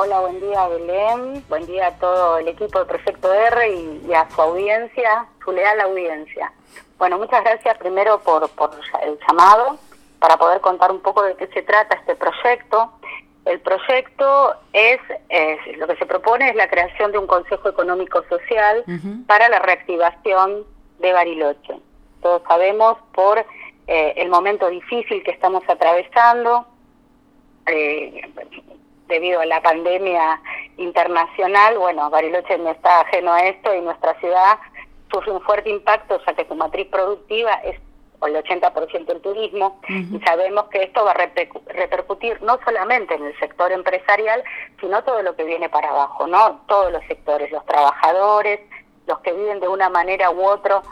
Hola, buen día Belén, buen día a todo el equipo de Proyecto R y, a su audiencia, su leal audiencia. Bueno, muchas gracias primero por, por el llamado para poder contar un poco de qué se trata este proyecto. El proyecto es, lo que se propone es la creación de un Consejo Económico Social para la reactivación de Bariloche. Todos sabemos por eh, el momento difícil que estamos atravesando eh, debido a la pandemia internacional. Bueno, Bariloche no está ajeno a esto y nuestra ciudad sufre un fuerte impacto ya que su matriz productiva es el 80% del turismo, y sabemos que esto va a repercutir no solamente en el sector empresarial, sino todo lo que viene para abajo, ¿no? Todos los sectores, los trabajadores, los que viven de una manera u otra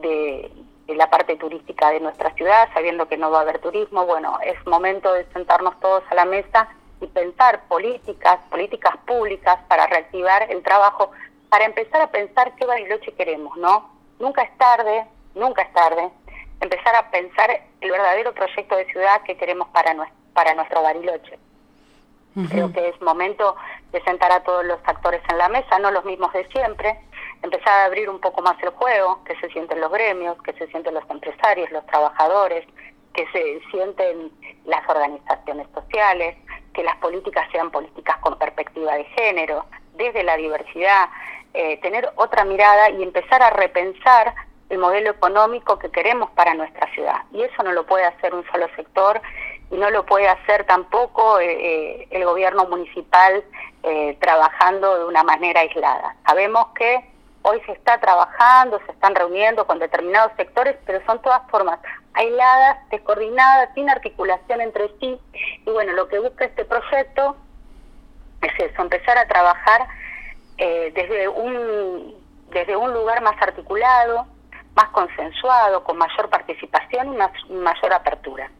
de, la parte turística de nuestra ciudad, sabiendo que no va a haber turismo, bueno, es momento de sentarnos todos a la mesa y pensar políticas, políticas públicas para reactivar el trabajo, para empezar a pensar qué Bariloche queremos, ¿no? Nunca es tarde, nunca es tarde, empezar a pensar el verdadero proyecto de ciudad que queremos para, nuestro, para nuestro Bariloche. Creo que es momento de sentar a todos los actores en la mesa, no los mismos de siempre, empezar a abrir un poco más el juego, que se sienten los gremios, que se sienten los empresarios, los trabajadores, que se sienten las organizaciones sociales, que las políticas sean políticas con perspectiva de género, desde la diversidad, eh, tener otra mirada y empezar a repensar el modelo económico que queremos para nuestra ciudad. Y eso no lo puede hacer un solo sector y no lo puede hacer tampoco eh, eh, el gobierno municipal eh, trabajando de una manera aislada. Sabemos que hoy se está trabajando, se están reuniendo con determinados sectores, pero son todas formas aisladas, descoordinadas, sin articulación entre sí. Y bueno, lo que busca este proyecto es eso, empezar a trabajar desde un desde un lugar más articulado, más consensuado, con mayor participación y más, mayor apertura.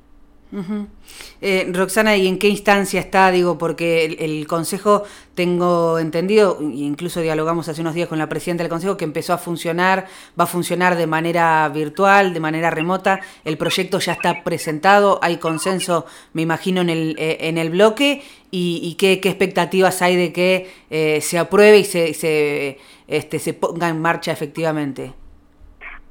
Eh, Roxana, ¿y en qué instancia está? Digo, porque el, Consejo, tengo entendido, incluso dialogamos hace unos días con la Presidenta del Consejo, que empezó a funcionar, va a funcionar de manera virtual, de manera remota. El proyecto ya está presentado, hay consenso, me imagino, en el, eh, en el bloque. ¿Y, qué, expectativas hay de que eh, se apruebe y se, se, este, se ponga en marcha efectivamente?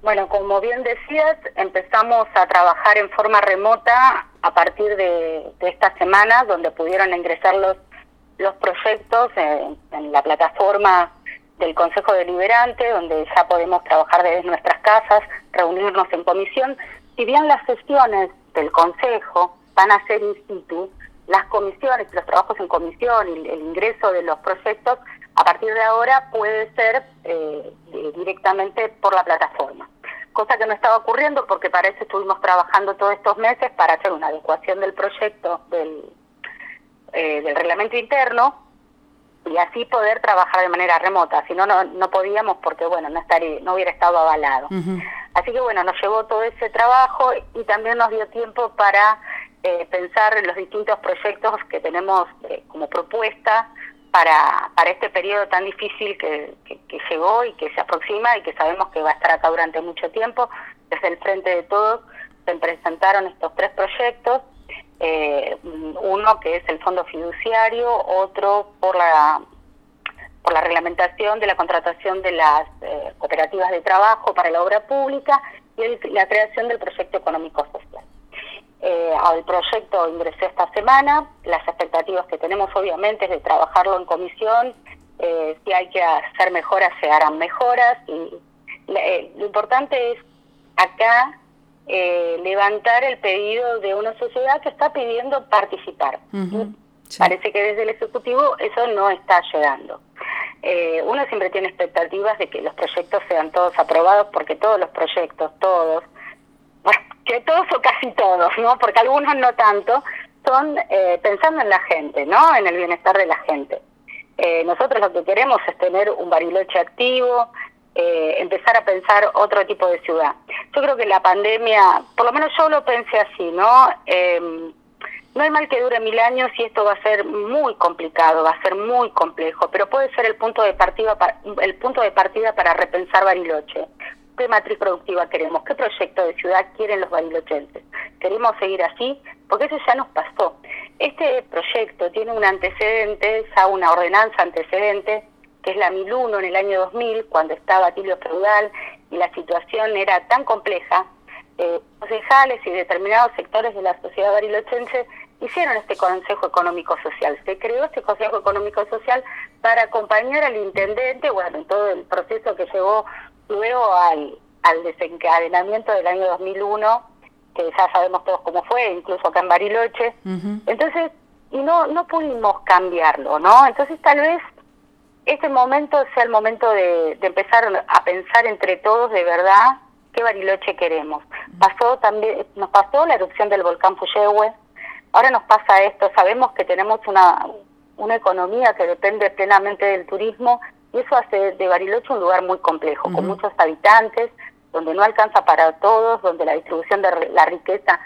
Bueno, como bien decías, empezamos a trabajar en forma remota a partir de, esta semana, donde pudieron ingresar los, los proyectos en, la plataforma del Consejo Deliberante, donde ya podemos trabajar desde nuestras casas, reunirnos en comisión. Si bien las sesiones del Consejo van a ser in situ, las comisiones, los trabajos en comisión y el ingreso de los proyectos a partir de ahora puede ser eh, directamente por la plataforma, cosa que no estaba ocurriendo porque para eso estuvimos trabajando todos estos meses para hacer una adecuación del proyecto del, eh, del reglamento interno y así poder trabajar de manera remota, si no, no podíamos porque, bueno, no, estaría, no hubiera estado avalado. Así que, bueno, nos llevó todo ese trabajo y también nos dio tiempo para eh, pensar en los distintos proyectos que tenemos como propuesta para, para este periodo tan difícil que, que, llegó y que se aproxima y que sabemos que va a estar acá durante mucho tiempo. Desde el Frente de Todos se presentaron estos tres proyectos, eh, uno que es el fondo fiduciario, otro por la por la reglamentación de la contratación de las eh, cooperativas de trabajo para la obra pública y la creación del proyecto económico social. Eh, al proyecto ingresé esta semana. Las expectativas que tenemos obviamente es de trabajarlo en comisión. Eh, si hay que hacer mejoras, se harán mejoras. Y eh, lo importante es acá levantar el pedido de una sociedad que está pidiendo participar. Parece que desde el Ejecutivo eso no está llegando. uno siempre tiene expectativas de que los proyectos sean todos aprobados porque todos los proyectos, todos, que todos o casi todos, ¿no? Porque algunos no tanto, son eh, pensando en la gente, ¿no? En el bienestar de la gente. Eh, nosotros lo que queremos es tener un Bariloche activo, eh, empezar a pensar otro tipo de ciudad. Yo creo que la pandemia, por lo menos yo lo pensé así, ¿no? Em, no hay mal que dure mil años y esto va a ser muy complicado, va a ser muy complejo, pero puede ser el punto de partida el punto de partida para repensar Bariloche qué matriz productiva queremos, qué proyecto de ciudad quieren los barilochenses. Queremos seguir así, porque eso ya nos pasó. Este proyecto tiene un antecedente, ya una ordenanza antecedente, que es la 1001 en el año 2000, cuando estaba Tilio Feudal y la situación era tan compleja, eh, concejales y determinados sectores de la sociedad barilochense hicieron este Consejo Económico Social. Se creó este Consejo Económico Social para acompañar al intendente, bueno, en todo el proceso que llevó luego al, al desencadenamiento del año 2001, que ya sabemos todos cómo fue, incluso acá en Bariloche. Entonces, y no, no pudimos cambiarlo, ¿no? Entonces tal vez este momento sea el momento de, de empezar a pensar entre todos de verdad qué Bariloche queremos. Pasó también, nos pasó la erupción del volcán Puyehue, ahora nos pasa esto, sabemos que tenemos una, una economía que depende plenamente del turismo y eso hace de Bariloche un lugar muy complejo, con muchos habitantes, donde no alcanza para todos, donde la distribución de la riqueza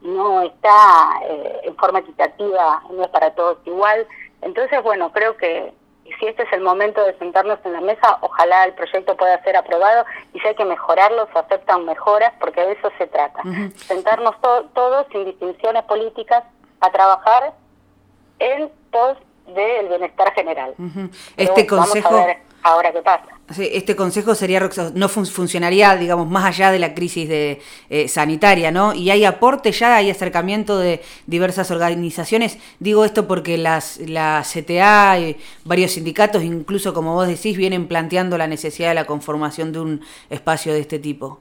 no está eh, en forma equitativa, no es para todos igual. Entonces, bueno, creo que si este es el momento de sentarnos en la mesa, ojalá el proyecto pueda ser aprobado y si hay que mejorarlo, se aceptan mejoras, porque de eso se trata. Sentarnos todos sin distinciones políticas a trabajar en pos del bienestar general. Este consejo ahora qué pasa. Este consejo sería no funcionaría, digamos, más allá de la crisis de, eh, sanitaria, ¿no? Y hay aporte ya, hay acercamiento de diversas organizaciones. Digo esto porque las, la CTA y varios sindicatos, incluso como vos decís, vienen planteando la necesidad de la conformación de un espacio de este tipo.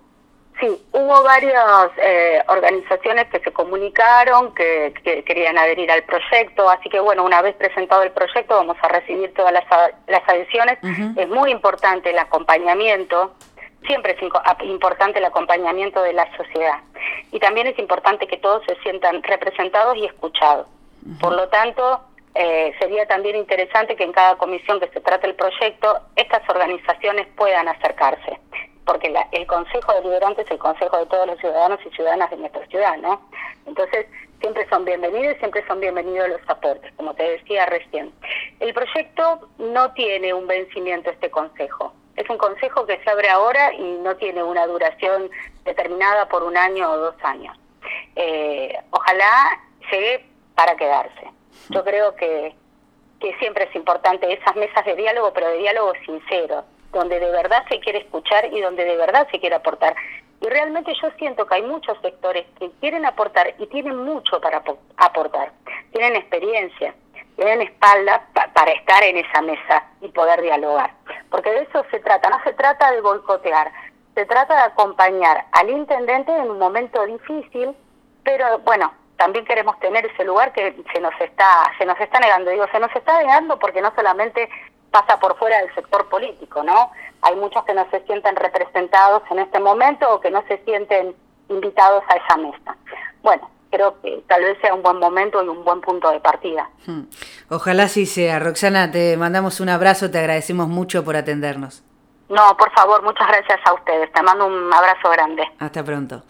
Hubo varias eh, organizaciones que se comunicaron, que, querían adherir al proyecto, así que bueno, una vez presentado el proyecto vamos a recibir todas las, las adhesiones. Es muy importante el acompañamiento, siempre es importante el acompañamiento de la sociedad y también es importante que todos se sientan representados y escuchados. Por lo tanto, eh, sería también interesante que en cada comisión que se trate el proyecto, estas organizaciones puedan acercarse porque el Consejo Deliberante es el consejo de todos los ciudadanos y ciudadanas de nuestra ciudad, ¿no? Entonces, siempre son bienvenidos y siempre son bienvenidos los aportes, como te decía recién. El proyecto no tiene un vencimiento este consejo. Es un consejo que se abre ahora y no tiene una duración determinada por un año o dos años. Eh, ojalá llegue para quedarse. Yo creo que, que siempre es importante esas mesas de diálogo, pero de diálogo sincero, donde de verdad se quiere escuchar y donde de verdad se quiere aportar. Y realmente yo siento que hay muchos sectores que quieren aportar y tienen mucho para aportar, tienen experiencia, tienen espalda para estar en esa mesa y poder dialogar. Porque de eso se trata, no se trata de boicotear, se trata de acompañar al intendente en un momento difícil, pero bueno, también queremos tener ese lugar que se nos está se nos está negando. Digo, se nos está negando porque no solamente pasa por fuera del sector político, ¿no? Hay muchos que no se sienten representados en este momento o que no se sienten invitados a esa mesa. Bueno, creo que tal vez sea un buen momento y un buen punto de partida. Hmm. Ojalá sí sea. Roxana, te mandamos un abrazo, te agradecemos mucho por atendernos. No, por favor, muchas gracias a ustedes. Te mando un abrazo grande. Hasta pronto.